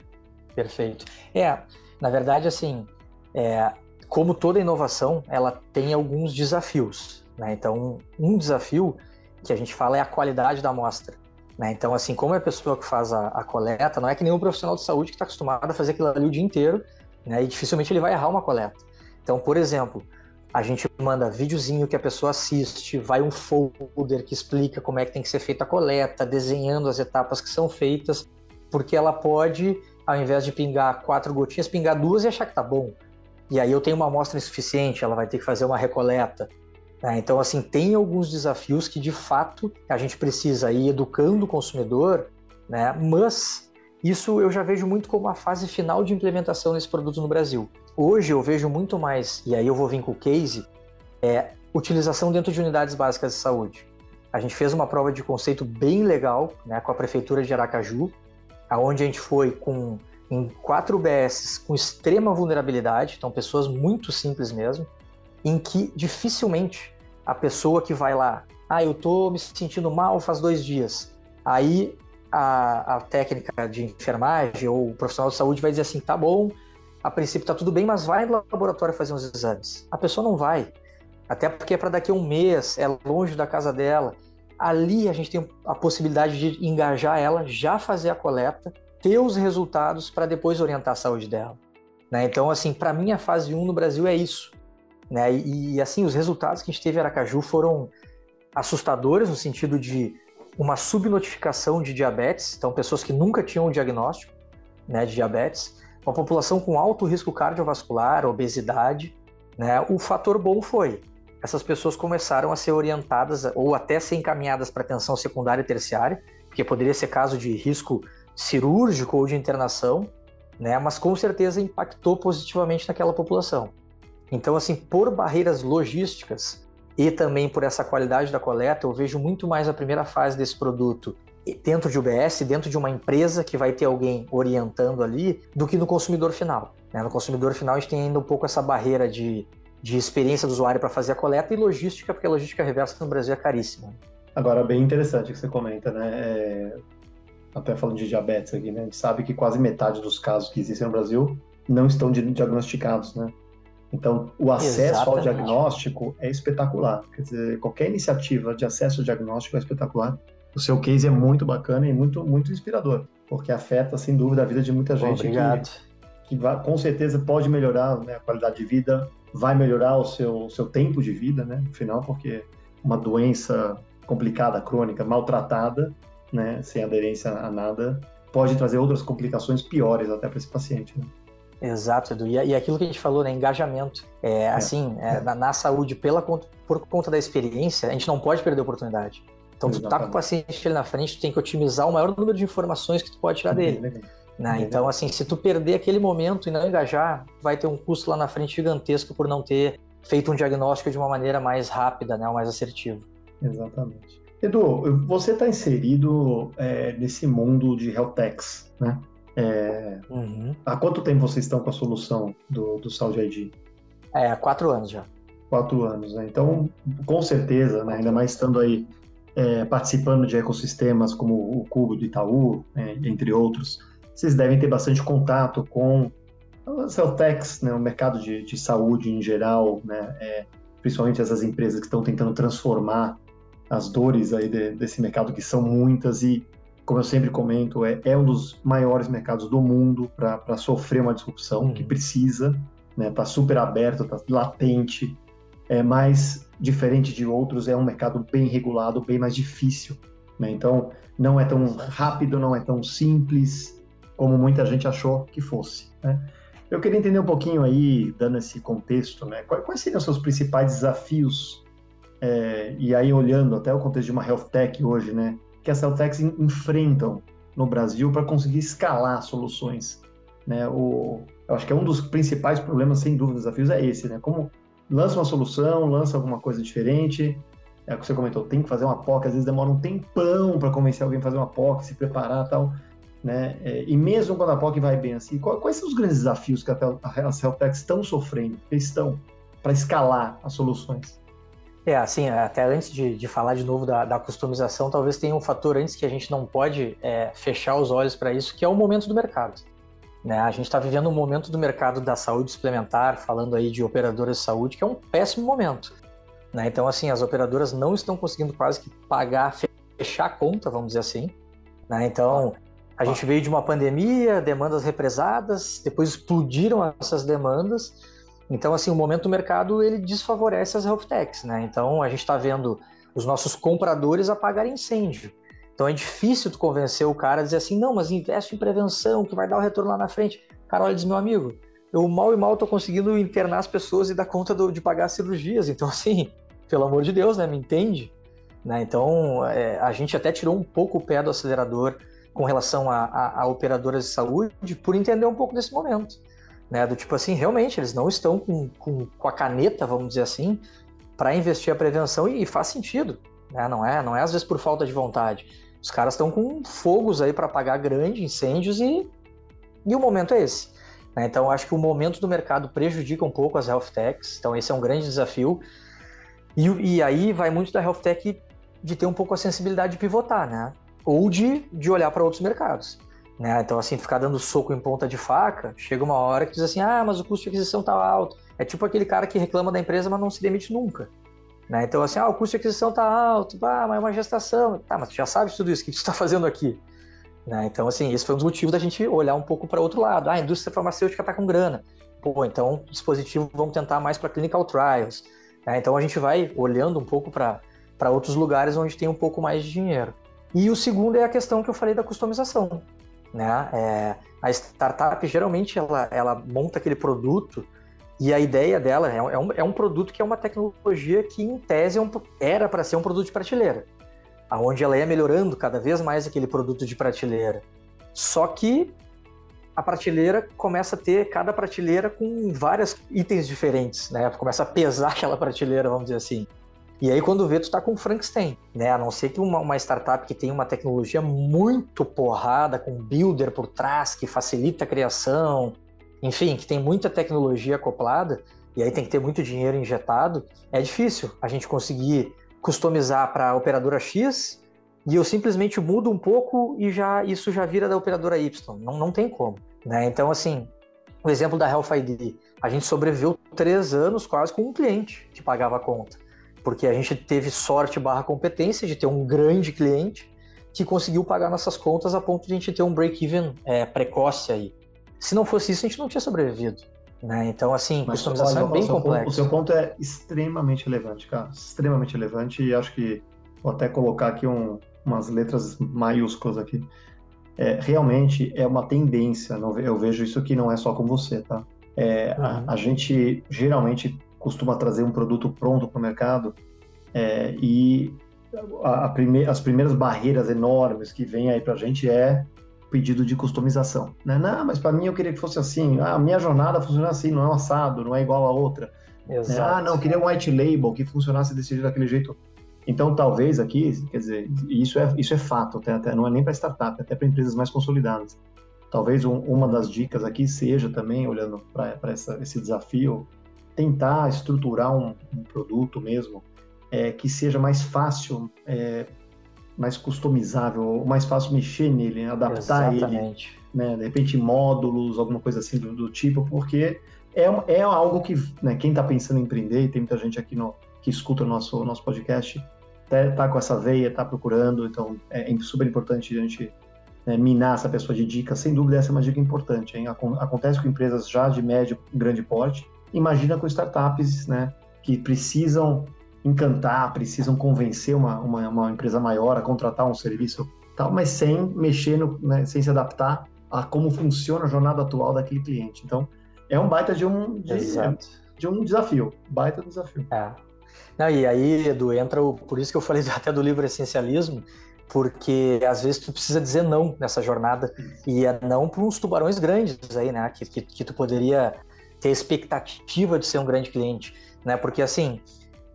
Perfeito. É, na verdade, assim, é, como toda inovação, ela tem alguns desafios. Né? Então, um desafio que a gente fala é a qualidade da amostra. Né? Então, assim, como é a pessoa que faz a, a coleta, não é que nenhum profissional de saúde que está acostumado a fazer aquilo ali o dia inteiro, né? e dificilmente ele vai errar uma coleta. Então, por exemplo, a gente manda videozinho que a pessoa assiste, vai um folder que explica como é que tem que ser feita a coleta, desenhando as etapas que são feitas, porque ela pode, ao invés de pingar quatro gotinhas, pingar duas e achar que tá bom. E aí eu tenho uma amostra insuficiente, ela vai ter que fazer uma recoleta. Né? Então, assim, tem alguns desafios que de fato a gente precisa ir educando o consumidor, né? mas isso eu já vejo muito como a fase final de implementação desse produto no Brasil. Hoje eu vejo muito mais, e aí eu vou vir com o case, é utilização dentro de unidades básicas de saúde. A gente fez uma prova de conceito bem legal né, com a prefeitura de Aracaju, aonde a gente foi com em quatro UBSs com extrema vulnerabilidade, então pessoas muito simples mesmo, em que dificilmente a pessoa que vai lá, ah, eu tô me sentindo mal faz dois dias, aí a, a técnica de enfermagem ou o profissional de saúde vai dizer assim, tá bom, a princípio tá tudo bem, mas vai no laboratório fazer uns exames. A pessoa não vai, até porque é para daqui a um mês, é longe da casa dela. Ali a gente tem a possibilidade de engajar ela, já fazer a coleta, ter os resultados para depois orientar a saúde dela. Né? Então, assim, para mim a fase 1 no Brasil é isso. Né? E, assim, os resultados que a gente teve em Aracaju foram assustadores no sentido de uma subnotificação de diabetes, então pessoas que nunca tinham o diagnóstico né, de diabetes, uma população com alto risco cardiovascular, obesidade. Né, o fator bom foi essas pessoas começaram a ser orientadas ou até ser encaminhadas para atenção secundária e terciária, porque poderia ser caso de risco cirúrgico ou de internação, né? Mas com certeza impactou positivamente naquela população. Então, assim, por barreiras logísticas e também por essa qualidade da coleta, eu vejo muito mais a primeira fase desse produto dentro de UBS, dentro de uma empresa que vai ter alguém orientando ali, do que no consumidor final. Né? No consumidor final, a gente tem ainda um pouco essa barreira de de experiência do usuário para fazer a coleta e logística, porque a logística reversa no Brasil é caríssima. Agora, bem interessante o que você comenta, né? É... Até falando de diabetes aqui, né? A gente sabe que quase metade dos casos que existem no Brasil não estão diagnosticados, né? Então, o acesso Exatamente. ao diagnóstico é espetacular. Quer dizer, qualquer iniciativa de acesso ao diagnóstico é espetacular. O seu case é muito bacana e muito, muito inspirador, porque afeta, sem dúvida, a vida de muita gente. Obrigado. Que, que vai, com certeza pode melhorar né, a qualidade de vida, vai melhorar o seu, seu tempo de vida, né? No final, porque uma doença complicada, crônica, maltratada, né? Sem aderência a nada, pode trazer outras complicações piores até para esse paciente. Né? Exato, Edu. E, e aquilo que a gente falou, né? Engajamento. É, é. Assim, é, na, na, saúde, pela, por conta da experiência, a gente não pode perder a oportunidade. Então, tu tá com o paciente ali na frente, tu tem que otimizar o maior número de informações que tu pode tirar dele. Né? Então, assim, se tu perder aquele momento e não engajar, vai ter um custo lá na frente gigantesco por não ter feito um diagnóstico de uma maneira mais rápida, né, mais assertiva. Exatamente. Edu, você está inserido é, nesse mundo de health techs, né? É, uhum. Há quanto tempo vocês estão com a solução do, do Saúde ID? É, há quatro anos já. Quatro anos, né? Então, com certeza, né, ainda mais estando aí é, participando de ecossistemas como o Cubo do Itaú, é, entre outros, vocês devem ter bastante contato com as health né, o mercado de, de saúde em geral, né, é, principalmente essas empresas que estão tentando transformar as dores aí de, desse mercado, que são muitas e, como eu sempre comento, é, é um dos maiores mercados do mundo para sofrer uma disrupção, uhum. que precisa, né, está super aberto, está latente, é mais diferente de outros, é um mercado bem regulado, bem mais difícil. Né? Então, não é tão rápido, não é tão simples, como muita gente achou que fosse. Né? Eu queria entender um pouquinho aí, dando esse contexto, né? quais, seriam os seus principais desafios, é, e aí olhando até o contexto de uma health tech hoje, né? Que as health techs enfrentam no Brasil para conseguir escalar soluções. Né? O, eu acho que é um dos principais problemas, sem dúvida, desafios é esse, né? Como lança uma solução, lança alguma coisa diferente, é o que você comentou, tem que fazer uma POC, às vezes demora um tempão para convencer alguém a fazer uma POC, se preparar tal. Né? É, e mesmo quando a POC vai bem assim, quais são os grandes desafios que as health techs estão sofrendo, estão, para escalar as soluções? É, assim, até antes de, de falar de novo da, da, customização, talvez tenha um fator antes que a gente não pode é, fechar os olhos para isso, que é o momento do mercado. Né? A gente está vivendo um momento do mercado da saúde suplementar, falando aí de operadoras de saúde, que é um péssimo momento. Né? Então, assim, as operadoras não estão conseguindo quase que pagar, fechar a conta, vamos dizer assim. Né? Então, a gente veio de uma pandemia, demandas represadas, depois explodiram essas demandas. Então, assim, o momento do mercado ele desfavorece as health techs, né? Então, a gente está vendo os nossos compradores apagar incêndio. Então, é difícil tu convencer o cara a dizer assim, não, mas investe em prevenção, que vai dar o retorno lá na frente. Cara, olha, diz meu amigo, eu mal e mal estou conseguindo internar as pessoas e dar conta do, de pagar as cirurgias. Então, assim, pelo amor de Deus, né? Me entende? Né? Então, é, a gente até tirou um pouco o pé do acelerador com relação a, a, a, operadoras de saúde por entender um pouco desse momento. Né? Do tipo assim, realmente, eles não estão com, com, com a caneta, vamos dizer assim, para investir a prevenção e, e faz sentido. Né? Não, é, não é às vezes por falta de vontade. Os caras estão com fogos aí para apagar grandes incêndios e, e o momento é esse. Né? Então, acho que o momento do mercado prejudica um pouco as health techs, então esse é um grande desafio. E, e aí vai muito da health tech de ter um pouco a sensibilidade de pivotar, né? ou de, de olhar para outros mercados. Né? Então, assim, ficar dando soco em ponta de faca, chega uma hora que diz assim, ah, mas o custo de aquisição está alto. É tipo aquele cara que reclama da empresa, mas não se demite nunca. Né? Então, assim, ah, o custo de aquisição está alto, ah, mas é uma gestação. Tá, mas tu já sabe tudo isso, o que tu está fazendo aqui? Né? Então, assim, esse foi um dos motivos da gente olhar um pouco para outro lado. Ah, a indústria farmacêutica está com grana. Pô, então, dispositivo, vamos tentar mais para clinical trials. Né? Então, a gente vai olhando um pouco para outros lugares onde tem um pouco mais de dinheiro. E o segundo é a questão que eu falei da customização. Né? É, a startup geralmente ela, ela monta aquele produto e a ideia dela é, é um, é um produto que é uma tecnologia que, em tese, é um, era para ser um produto de prateleira, aonde ela ia melhorando cada vez mais aquele produto de prateleira. Só que a prateleira começa a ter cada prateleira com vários itens diferentes, né? Começa a pesar aquela prateleira, vamos dizer assim. E aí, quando vê, tu tá com Frankenstein, né? A não ser que uma, uma, startup que tem uma tecnologia muito porrada, com builder por trás, que facilita a criação, enfim, que tem muita tecnologia acoplada, e aí tem que ter muito dinheiro injetado, é difícil a gente conseguir customizar para a operadora X e eu simplesmente mudo um pouco e já isso já vira da operadora Y. Não, não tem como. Né? Então, assim, o exemplo da Health ID, a gente sobreviveu três anos quase com um cliente que pagava a conta, porque a gente teve sorte barra competência de ter um grande cliente que conseguiu pagar nossas contas a ponto de a gente ter um break-even é, precoce aí. Se não fosse isso, a gente não tinha sobrevivido. Né? Então, assim, Mas, customização olha, é bem complexo. O seu ponto é extremamente relevante, cara. Extremamente relevante e acho que vou até colocar aqui um, umas letras maiúsculas aqui. É, realmente é uma tendência, eu vejo isso aqui não é só com você, tá? É, uhum. a, a, gente geralmente costuma trazer um produto pronto para o mercado é, e a, a prime as primeiras barreiras enormes que vem aí para a gente é pedido de customização. Né? Não, mas para mim eu queria que fosse assim. Ah, a minha jornada funciona assim, não é um assado, não é igual a outra. Exato. Ah, não, eu queria um white label que funcionasse desse jeito, daquele jeito. Então, talvez aqui, quer dizer, isso é, isso é fato, até, até não é nem para startup, até para empresas mais consolidadas. Talvez um, uma das dicas aqui seja também, olhando para esse desafio, tentar estruturar um, um produto mesmo é, que seja mais fácil, é, mais customizável, mais fácil mexer nele, né, adaptar Exatamente. ele, né, de repente módulos, alguma coisa assim do, do tipo, porque é, é algo que né, quem está pensando em empreender, e tem muita gente aqui no, que escuta o nosso, nosso podcast, tá, tá com essa veia, tá procurando, então é, é super importante a gente né, minar essa pessoa de dicas. Sem dúvida, essa é uma dica importante. Hein? Acontece com empresas já de médio e grande porte. Imagina com startups né, que precisam encantar, precisam convencer uma, uma, uma, empresa maior a contratar um serviço tal, mas sem mexer, no, né, sem se adaptar a como funciona a jornada atual daquele cliente. Então, é um baita de um, de, de um desafio, baita desafio. É. Não, e aí, Edu, entra o. Por isso que eu falei até do livro Essencialismo, porque às vezes tu precisa dizer não nessa jornada. E é não para uns tubarões grandes aí, né? Que, que, que, tu poderia ter expectativa de ser um grande cliente, né? Porque assim,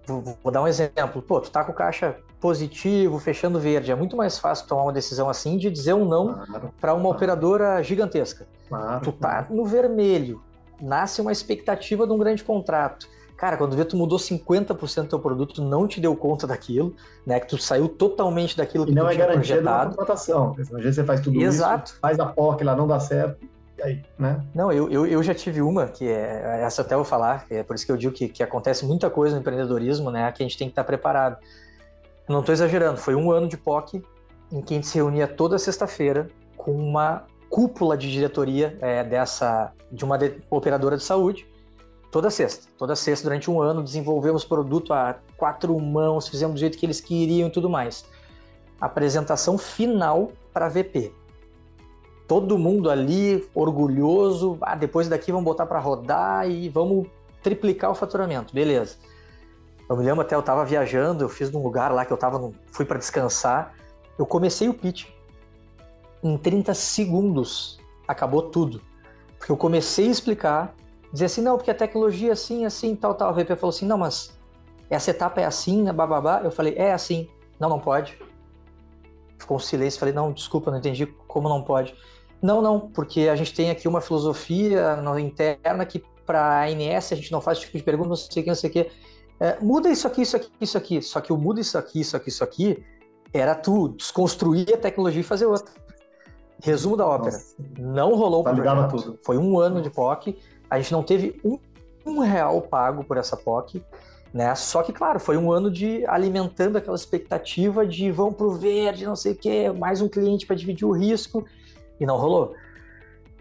vou, dar um exemplo. Pô, tu tá com caixa positivo, fechando verde. É muito mais fácil tomar uma decisão assim de dizer um não claro, para uma claro. operadora gigantesca. Claro, tu tá no vermelho, nasce uma expectativa de um grande contrato. Cara, quando vê tu mudou 50% do teu produto, não te deu conta daquilo, né? Que tu saiu totalmente daquilo que e não tu é garantia da contratação. Às vezes você faz tudo Exato. isso, faz a POC lá, não dá certo, aí, né? Não, eu, eu, eu já tive uma, que é, essa até eu vou falar, é por isso que eu digo que, que acontece muita coisa no empreendedorismo, né? Que a gente tem que estar preparado. Não estou exagerando, foi um ano de POC em que a gente se reunia toda sexta-feira com uma cúpula de diretoria é, dessa de uma de, operadora de saúde toda sexta. Toda sexta, durante um ano, desenvolvemos produto a quatro mãos, fizemos do jeito que eles queriam e tudo mais. Apresentação final para VP. Todo mundo ali orgulhoso. Ah, depois daqui vamos botar para rodar e vamos triplicar o faturamento. Beleza. Eu me lembro até eu estava viajando, eu fiz num lugar lá que eu tava, fui para descansar. Eu comecei o pitch. Em 30 segundos acabou tudo. Porque eu comecei a explicar, dizer assim, não, porque a tecnologia é assim, assim, tal, tal. A VP falou assim, não, mas essa etapa é assim, né, bababá. Eu falei, é assim. Não, não pode. Ficou um silêncio, falei, não, desculpa, não entendi como não pode. Não, não, porque a gente tem aqui uma filosofia interna que para a ANS a gente não faz esse tipo de pergunta, não sei o que, não sei o que. É, muda isso aqui, isso aqui, isso aqui. Só que o muda isso aqui, isso aqui, isso aqui, era tu desconstruir a tecnologia e fazer outra. Resumo da ópera. Nossa. Não rolou o projeto. Tudo. Foi um ano de POC a gente não teve um, um real pago por essa POC, né? Só que, claro, foi um ano de alimentando aquela expectativa de vão pro verde, não sei o quê, mais um cliente para dividir o risco, e não rolou.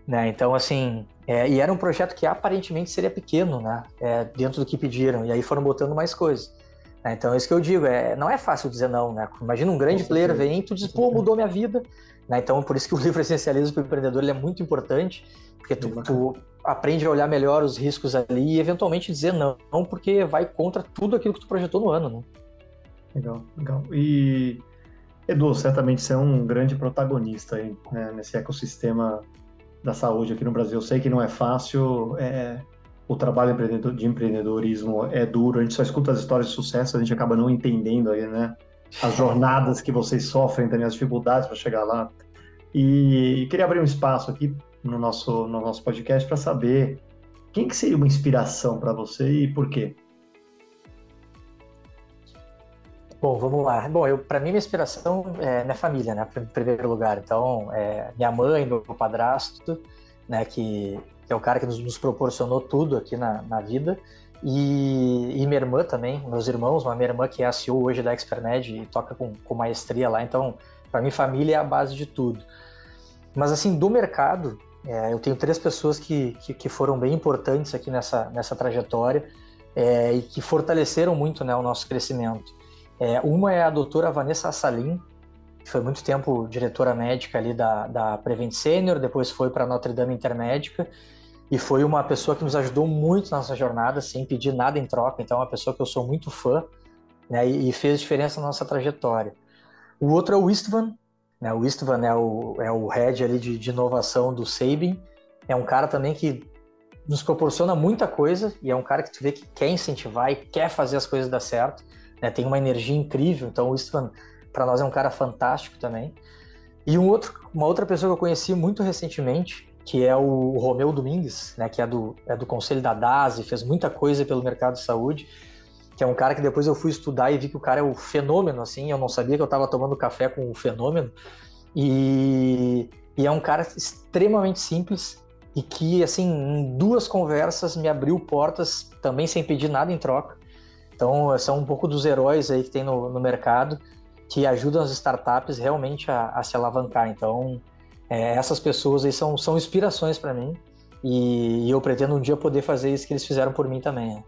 Né? Então, assim, é, e era um projeto que aparentemente seria pequeno, né? É, dentro do que pediram, e aí foram botando mais coisas. Né? Então, é isso que eu digo, é, não é fácil dizer não, né? Imagina um grande player vem e tu diz, pô, mudou minha vida. Né? Então, por isso que o livro Essencialismo para o Empreendedor é muito importante, porque tu, tu, aprende a olhar melhor os riscos ali e eventualmente dizer não, porque vai contra tudo aquilo que tu projetou no ano, né? Legal, legal. E, Edu, certamente você é um grande protagonista aí, né, nesse ecossistema da saúde aqui no Brasil. Eu sei que não é fácil, é, o trabalho de empreendedorismo é duro, a gente só escuta as histórias de sucesso, a gente acaba não entendendo aí, né? As jornadas que vocês sofrem também, as dificuldades para chegar lá. E queria abrir um espaço aqui no nosso, no nosso podcast para saber quem que seria uma inspiração para você e por quê? Bom, vamos lá. Bom, eu para mim minha inspiração é minha família, né? Em primeiro lugar. Então, é minha mãe, meu padrasto, né? Que que é o cara que nos, nos proporcionou tudo aqui na, na vida. E, e, minha irmã também, meus irmãos, uma minha irmã que é a CEO hoje da Expermed e toca com, com maestria lá. Então, para mim, família é a base de tudo. Mas, assim, do mercado, é, eu tenho três pessoas que, que, que, foram bem importantes aqui nessa, nessa trajetória é, e que fortaleceram muito né, o nosso crescimento. É, uma é a doutora Vanessa Assalim, que foi muito tempo diretora médica ali da, da Prevent Senior, depois foi para Notre Dame Intermédica e foi uma pessoa que nos ajudou muito nessa jornada, sem pedir nada em troca. Então, é uma pessoa que eu sou muito fã né, e, fez diferença na nossa trajetória. O outro é o Istvan, né, o Istvan é o, é o head ali de, de inovação do Sabin, é um cara também que nos proporciona muita coisa e é um cara que tu vê que quer incentivar e quer fazer as coisas dar certo, né, tem uma energia incrível. Então, o Istvan para nós é um cara fantástico também. E um outro, uma outra pessoa que eu conheci muito recentemente, que é o Romeu Domingues, né, que é do, é do Conselho da DASE, fez muita coisa pelo mercado de saúde, que é um cara que depois eu fui estudar e vi que o cara é o fenômeno, assim, eu não sabia que eu estava tomando café com o fenômeno, e, e é um cara extremamente simples e que, assim, em duas conversas me abriu portas também sem pedir nada em troca. Então, são um pouco dos heróis aí que tem no, no mercado que ajudam as startups realmente a, a se alavancar. Então, é, essas pessoas aí são, são inspirações para mim e, e, eu pretendo um dia poder fazer isso que eles fizeram por mim também. Né?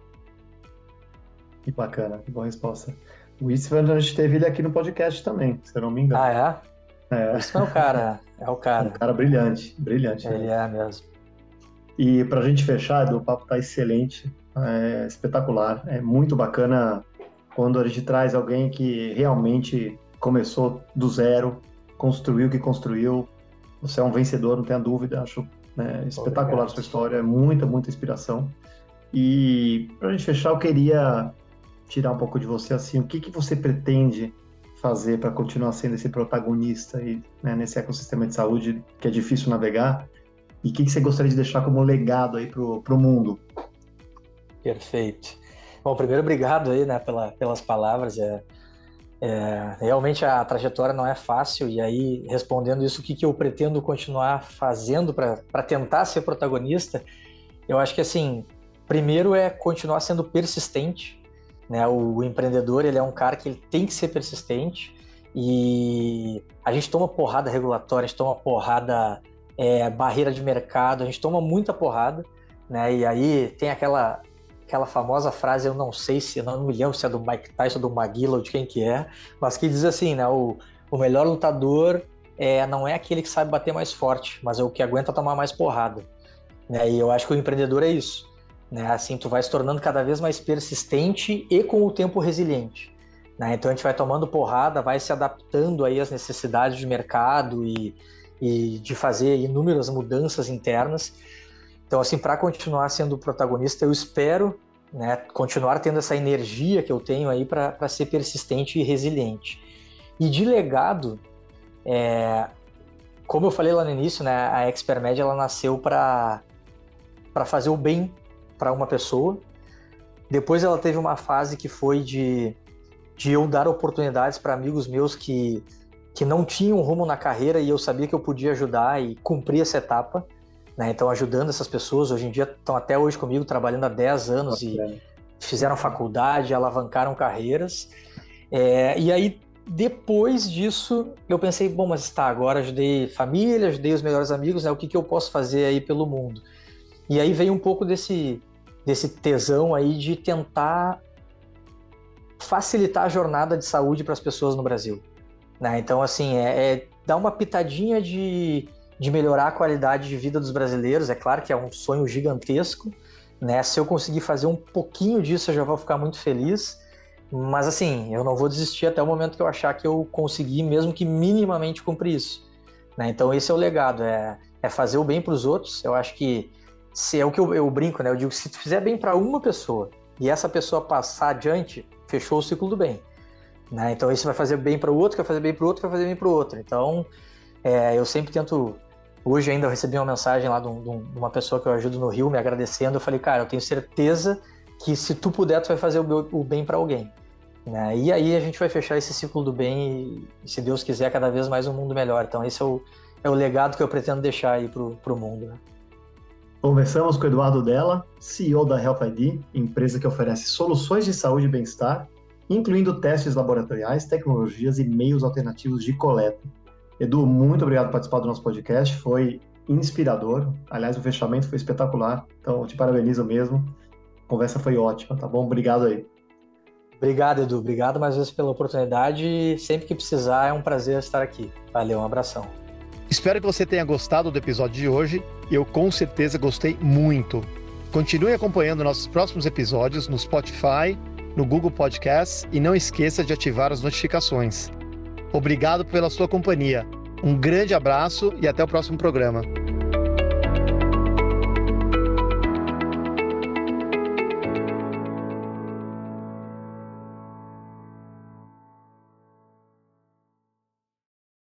Que bacana, que boa resposta. O Istvan, a gente teve ele aqui no podcast também, se eu não me engano. Ah, é? É. Isso é o cara, é o cara. Um cara brilhante, brilhante. Ele né? é mesmo. E para a gente fechar, o papo está excelente, é espetacular, é muito bacana quando a gente traz alguém que realmente começou do zero, construiu o que construiu. Você é um vencedor, não tenha dúvida. Acho né, espetacular Obrigado. a sua história, muita, muita inspiração. E para a gente fechar, eu queria tirar um pouco de você assim, o que, que você pretende fazer para continuar sendo esse protagonista aí, né, nesse ecossistema de saúde que é difícil navegar? E o que, que você gostaria de deixar como legado aí para o mundo? Perfeito. Bom, primeiro, obrigado aí, né, pela, pelas palavras. É, é, realmente a trajetória não é fácil, e aí, respondendo isso, o que, que eu pretendo continuar fazendo para tentar ser protagonista? Eu acho que, assim, primeiro é continuar sendo persistente. Né? O, o empreendedor, ele é um cara que ele tem que ser persistente, e a gente toma porrada regulatória, a gente toma porrada é, barreira de mercado, a gente toma muita porrada, né? E aí tem aquela aquela famosa frase, eu não sei se, não me lembro se é do Mike Tyson, do Maguila ou de quem que é, mas que diz assim, né, o, o melhor lutador é, não é aquele que sabe bater mais forte, mas é o que aguenta tomar mais porrada. Né? E eu acho que o empreendedor é isso. Né? Assim, tu vai se tornando cada vez mais persistente e com o tempo resiliente. Né? Então a gente vai tomando porrada, vai se adaptando aí às necessidades de mercado e, e de fazer inúmeras mudanças internas então, assim, para continuar sendo protagonista, eu espero né, continuar tendo essa energia que eu tenho aí para ser persistente e resiliente. E de legado, é, como eu falei lá no início, né, a Expermed ela nasceu para fazer o bem para uma pessoa. Depois ela teve uma fase que foi de, de eu dar oportunidades para amigos meus que, que não tinham rumo na carreira e eu sabia que eu podia ajudar e cumprir essa etapa. Né? Então, ajudando essas pessoas, hoje em dia estão até hoje comigo, trabalhando há 10 anos e fizeram faculdade, alavancaram carreiras. É, e aí, depois disso, eu pensei, bom, mas tá, agora ajudei família, ajudei os melhores amigos, né? o que, que eu posso fazer aí pelo mundo? E aí veio um pouco desse, desse tesão aí de tentar facilitar a jornada de saúde para as pessoas no Brasil. Né? Então, assim, é, é dar uma pitadinha de, de melhorar a qualidade de vida dos brasileiros. É claro que é um sonho gigantesco, né? Se eu conseguir fazer um pouquinho disso, eu já vou ficar muito feliz. Mas assim, eu não vou desistir até o momento que eu achar que eu consegui, mesmo que minimamente cumprir isso. Né? Então esse é o legado, é, é fazer o bem para os outros. Eu acho que se é o que eu, eu brinco, né? Eu digo se tu fizer bem para uma pessoa e essa pessoa passar adiante, fechou o ciclo do bem. Né? Então isso vai fazer bem para o outro, vai fazer bem para o outro, vai fazer bem para o outro. Então é, eu sempre tento Hoje ainda eu recebi uma mensagem lá de, um, de, uma pessoa que eu ajudo no Rio me agradecendo. Eu falei, cara, eu tenho certeza que se tu puder, tu vai fazer o, o bem para alguém. Né? E aí a gente vai fechar esse ciclo do bem e, se Deus quiser, cada vez mais um mundo melhor. Então esse é o, é o legado que eu pretendo deixar aí pro, pro mundo. Né? Conversamos com o Eduardo Della, CEO da Health ID, empresa que oferece soluções de saúde e bem-estar, incluindo testes laboratoriais, tecnologias e meios alternativos de coleta. Edu, muito obrigado por participar do nosso podcast, foi inspirador. Aliás, o fechamento foi espetacular, então eu te parabenizo mesmo. A conversa foi ótima, tá bom? Obrigado aí. Obrigado, Edu. Obrigado mais vezes pela oportunidade. Sempre que precisar, é um prazer estar aqui. Valeu, um abração. Espero que você tenha gostado do episódio de hoje. Eu com certeza gostei muito. Continue acompanhando nossos próximos episódios no Spotify, no Google Podcasts e não esqueça de ativar as notificações. Obrigado pela sua companhia. Um grande abraço e até o próximo programa.